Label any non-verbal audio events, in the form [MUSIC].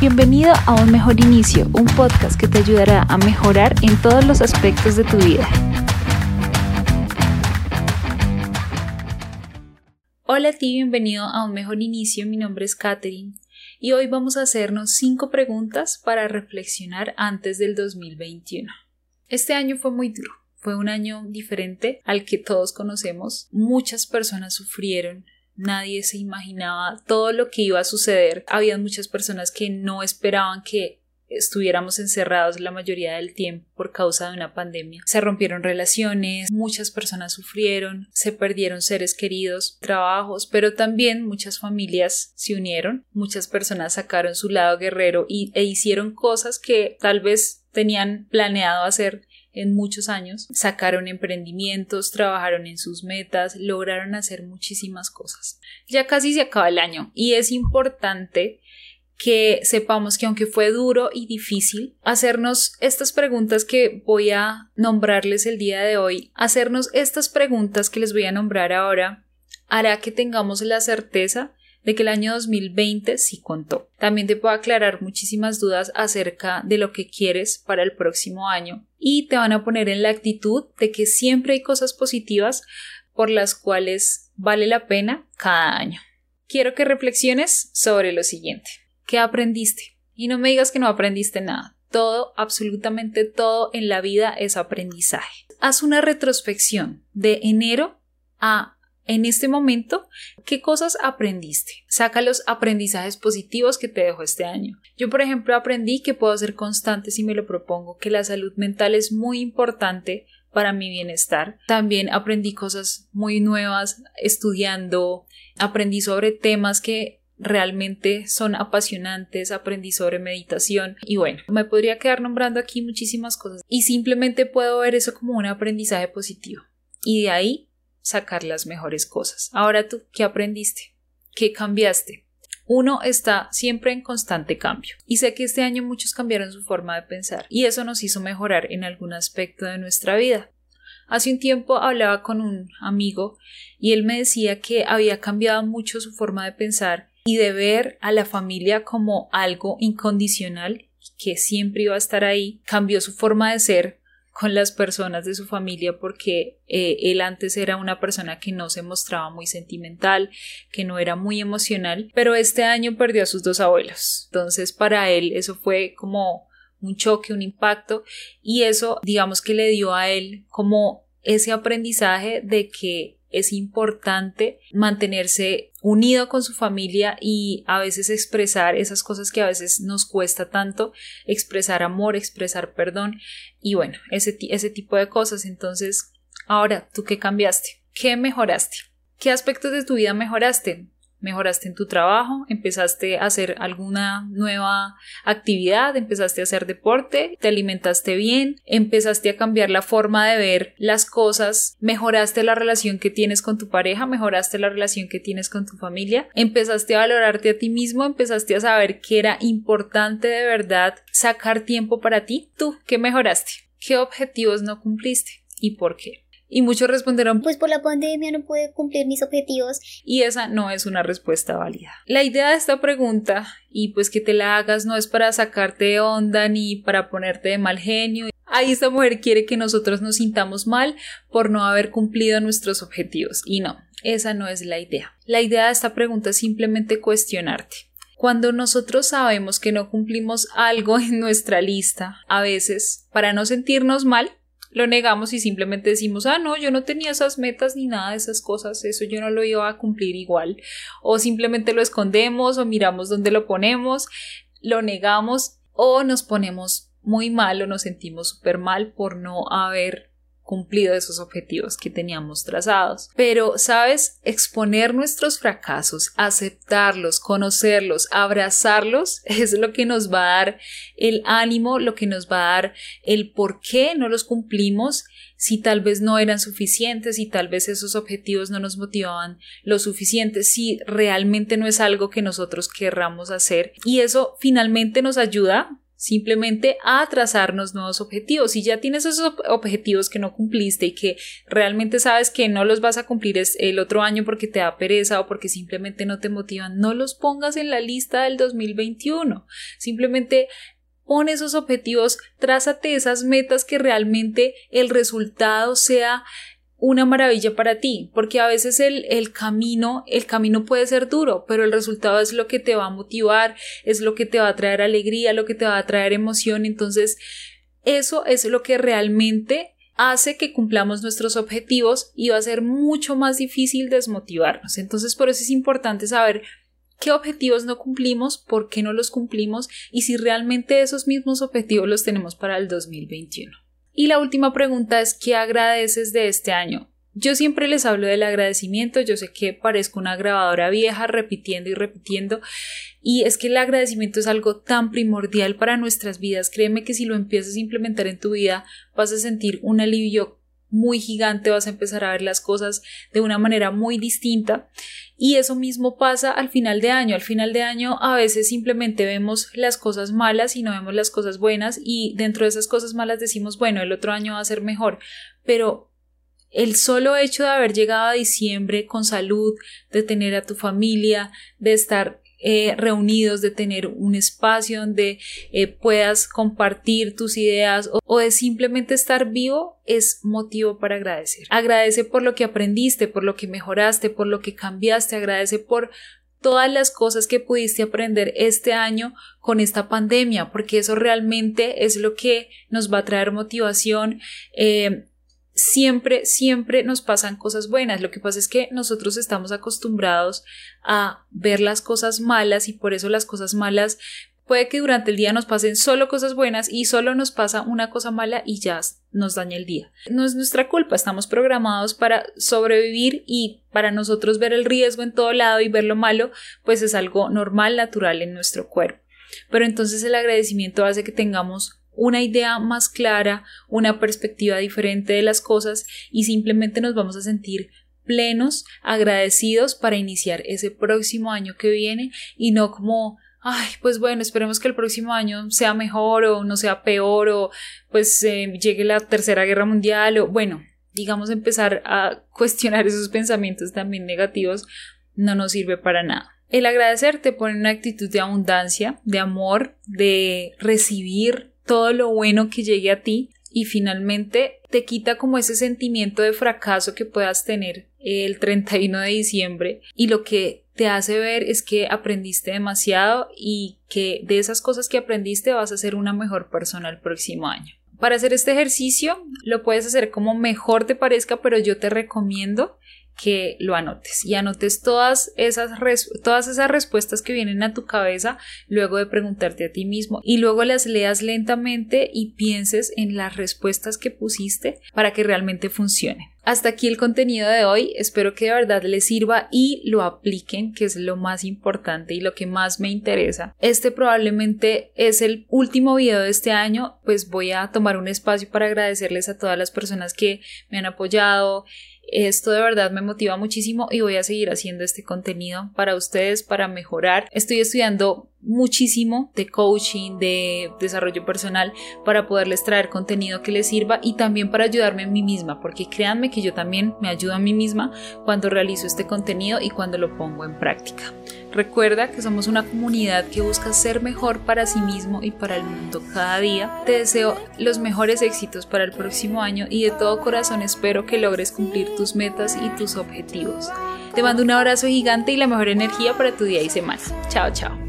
Bienvenido a Un Mejor Inicio, un podcast que te ayudará a mejorar en todos los aspectos de tu vida. Hola a ti, bienvenido a Un Mejor Inicio, mi nombre es Katherine y hoy vamos a hacernos cinco preguntas para reflexionar antes del 2021. Este año fue muy duro, fue un año diferente al que todos conocemos. Muchas personas sufrieron, Nadie se imaginaba todo lo que iba a suceder. Había muchas personas que no esperaban que estuviéramos encerrados la mayoría del tiempo por causa de una pandemia. Se rompieron relaciones, muchas personas sufrieron, se perdieron seres queridos, trabajos, pero también muchas familias se unieron, muchas personas sacaron su lado guerrero y, e hicieron cosas que tal vez tenían planeado hacer en muchos años, sacaron emprendimientos, trabajaron en sus metas, lograron hacer muchísimas cosas. Ya casi se acaba el año y es importante que sepamos que aunque fue duro y difícil, hacernos estas preguntas que voy a nombrarles el día de hoy, hacernos estas preguntas que les voy a nombrar ahora, hará que tengamos la certeza de que el año 2020 sí contó. También te puedo aclarar muchísimas dudas acerca de lo que quieres para el próximo año y te van a poner en la actitud de que siempre hay cosas positivas por las cuales vale la pena cada año. Quiero que reflexiones sobre lo siguiente. ¿Qué aprendiste? Y no me digas que no aprendiste nada. Todo, absolutamente todo en la vida es aprendizaje. Haz una retrospección de enero a en este momento, ¿qué cosas aprendiste? Saca los aprendizajes positivos que te dejó este año. Yo, por ejemplo, aprendí que puedo ser constante si me lo propongo, que la salud mental es muy importante para mi bienestar. También aprendí cosas muy nuevas estudiando, aprendí sobre temas que realmente son apasionantes, aprendí sobre meditación y bueno, me podría quedar nombrando aquí muchísimas cosas y simplemente puedo ver eso como un aprendizaje positivo. Y de ahí sacar las mejores cosas. Ahora tú, ¿qué aprendiste? ¿Qué cambiaste? Uno está siempre en constante cambio. Y sé que este año muchos cambiaron su forma de pensar y eso nos hizo mejorar en algún aspecto de nuestra vida. Hace un tiempo hablaba con un amigo y él me decía que había cambiado mucho su forma de pensar y de ver a la familia como algo incondicional que siempre iba a estar ahí, cambió su forma de ser con las personas de su familia porque eh, él antes era una persona que no se mostraba muy sentimental, que no era muy emocional, pero este año perdió a sus dos abuelos. Entonces para él eso fue como un choque, un impacto y eso digamos que le dio a él como ese aprendizaje de que es importante mantenerse unido con su familia y a veces expresar esas cosas que a veces nos cuesta tanto, expresar amor, expresar perdón y bueno, ese, ese tipo de cosas. Entonces, ahora, ¿tú qué cambiaste? ¿Qué mejoraste? ¿Qué aspectos de tu vida mejoraste? Mejoraste en tu trabajo, empezaste a hacer alguna nueva actividad, empezaste a hacer deporte, te alimentaste bien, empezaste a cambiar la forma de ver las cosas, mejoraste la relación que tienes con tu pareja, mejoraste la relación que tienes con tu familia, empezaste a valorarte a ti mismo, empezaste a saber que era importante de verdad sacar tiempo para ti. ¿Tú qué mejoraste? ¿Qué objetivos no cumpliste? ¿Y por qué? Y muchos responderán, pues por la pandemia no pude cumplir mis objetivos. Y esa no es una respuesta válida. La idea de esta pregunta, y pues que te la hagas, no es para sacarte de onda ni para ponerte de mal genio. Ahí esta mujer quiere que nosotros nos sintamos mal por no haber cumplido nuestros objetivos. Y no, esa no es la idea. La idea de esta pregunta es simplemente cuestionarte. Cuando nosotros sabemos que no cumplimos algo en nuestra lista, a veces, para no sentirnos mal, lo negamos y simplemente decimos, ah, no, yo no tenía esas metas ni nada de esas cosas, eso yo no lo iba a cumplir igual. O simplemente lo escondemos o miramos dónde lo ponemos, lo negamos o nos ponemos muy mal o nos sentimos súper mal por no haber cumplido esos objetivos que teníamos trazados. Pero, ¿sabes? Exponer nuestros fracasos, aceptarlos, conocerlos, abrazarlos, [LAUGHS] es lo que nos va a dar el ánimo, lo que nos va a dar el por qué no los cumplimos, si tal vez no eran suficientes, si tal vez esos objetivos no nos motivaban lo suficiente, si realmente no es algo que nosotros querramos hacer. Y eso finalmente nos ayuda simplemente a trazarnos nuevos objetivos. Si ya tienes esos objetivos que no cumpliste y que realmente sabes que no los vas a cumplir el otro año porque te da pereza o porque simplemente no te motivan, no los pongas en la lista del 2021. Simplemente pon esos objetivos, trázate esas metas que realmente el resultado sea una maravilla para ti, porque a veces el, el, camino, el camino puede ser duro, pero el resultado es lo que te va a motivar, es lo que te va a traer alegría, lo que te va a traer emoción, entonces eso es lo que realmente hace que cumplamos nuestros objetivos y va a ser mucho más difícil desmotivarnos. Entonces por eso es importante saber qué objetivos no cumplimos, por qué no los cumplimos y si realmente esos mismos objetivos los tenemos para el 2021. Y la última pregunta es ¿qué agradeces de este año? Yo siempre les hablo del agradecimiento, yo sé que parezco una grabadora vieja repitiendo y repitiendo, y es que el agradecimiento es algo tan primordial para nuestras vidas. Créeme que si lo empiezas a implementar en tu vida, vas a sentir un alivio muy gigante, vas a empezar a ver las cosas de una manera muy distinta. Y eso mismo pasa al final de año. Al final de año a veces simplemente vemos las cosas malas y no vemos las cosas buenas y dentro de esas cosas malas decimos, bueno, el otro año va a ser mejor. Pero el solo hecho de haber llegado a diciembre con salud, de tener a tu familia, de estar eh, reunidos, de tener un espacio donde eh, puedas compartir tus ideas o, o de simplemente estar vivo es motivo para agradecer. Agradece por lo que aprendiste, por lo que mejoraste, por lo que cambiaste, agradece por todas las cosas que pudiste aprender este año con esta pandemia, porque eso realmente es lo que nos va a traer motivación. Eh, siempre, siempre nos pasan cosas buenas. Lo que pasa es que nosotros estamos acostumbrados a ver las cosas malas y por eso las cosas malas puede que durante el día nos pasen solo cosas buenas y solo nos pasa una cosa mala y ya nos daña el día. No es nuestra culpa, estamos programados para sobrevivir y para nosotros ver el riesgo en todo lado y ver lo malo, pues es algo normal, natural en nuestro cuerpo. Pero entonces el agradecimiento hace que tengamos una idea más clara, una perspectiva diferente de las cosas y simplemente nos vamos a sentir plenos, agradecidos para iniciar ese próximo año que viene y no como ay, pues bueno, esperemos que el próximo año sea mejor o no sea peor o pues eh, llegue la tercera guerra mundial o bueno, digamos empezar a cuestionar esos pensamientos también negativos no nos sirve para nada. El agradecer te pone una actitud de abundancia, de amor, de recibir todo lo bueno que llegue a ti y finalmente te quita como ese sentimiento de fracaso que puedas tener el 31 de diciembre y lo que te hace ver es que aprendiste demasiado y que de esas cosas que aprendiste vas a ser una mejor persona el próximo año. Para hacer este ejercicio lo puedes hacer como mejor te parezca, pero yo te recomiendo que lo anotes y anotes todas esas, todas esas respuestas que vienen a tu cabeza luego de preguntarte a ti mismo y luego las leas lentamente y pienses en las respuestas que pusiste para que realmente funcionen. Hasta aquí el contenido de hoy, espero que de verdad les sirva y lo apliquen, que es lo más importante y lo que más me interesa. Este probablemente es el último video de este año, pues voy a tomar un espacio para agradecerles a todas las personas que me han apoyado, esto de verdad me motiva muchísimo y voy a seguir haciendo este contenido para ustedes, para mejorar. Estoy estudiando muchísimo de coaching, de desarrollo personal para poderles traer contenido que les sirva y también para ayudarme a mí misma, porque créanme que yo también me ayudo a mí misma cuando realizo este contenido y cuando lo pongo en práctica. Recuerda que somos una comunidad que busca ser mejor para sí mismo y para el mundo cada día. Te deseo los mejores éxitos para el próximo año y de todo corazón espero que logres cumplir tus metas y tus objetivos. Te mando un abrazo gigante y la mejor energía para tu día y semana. Chao, chao.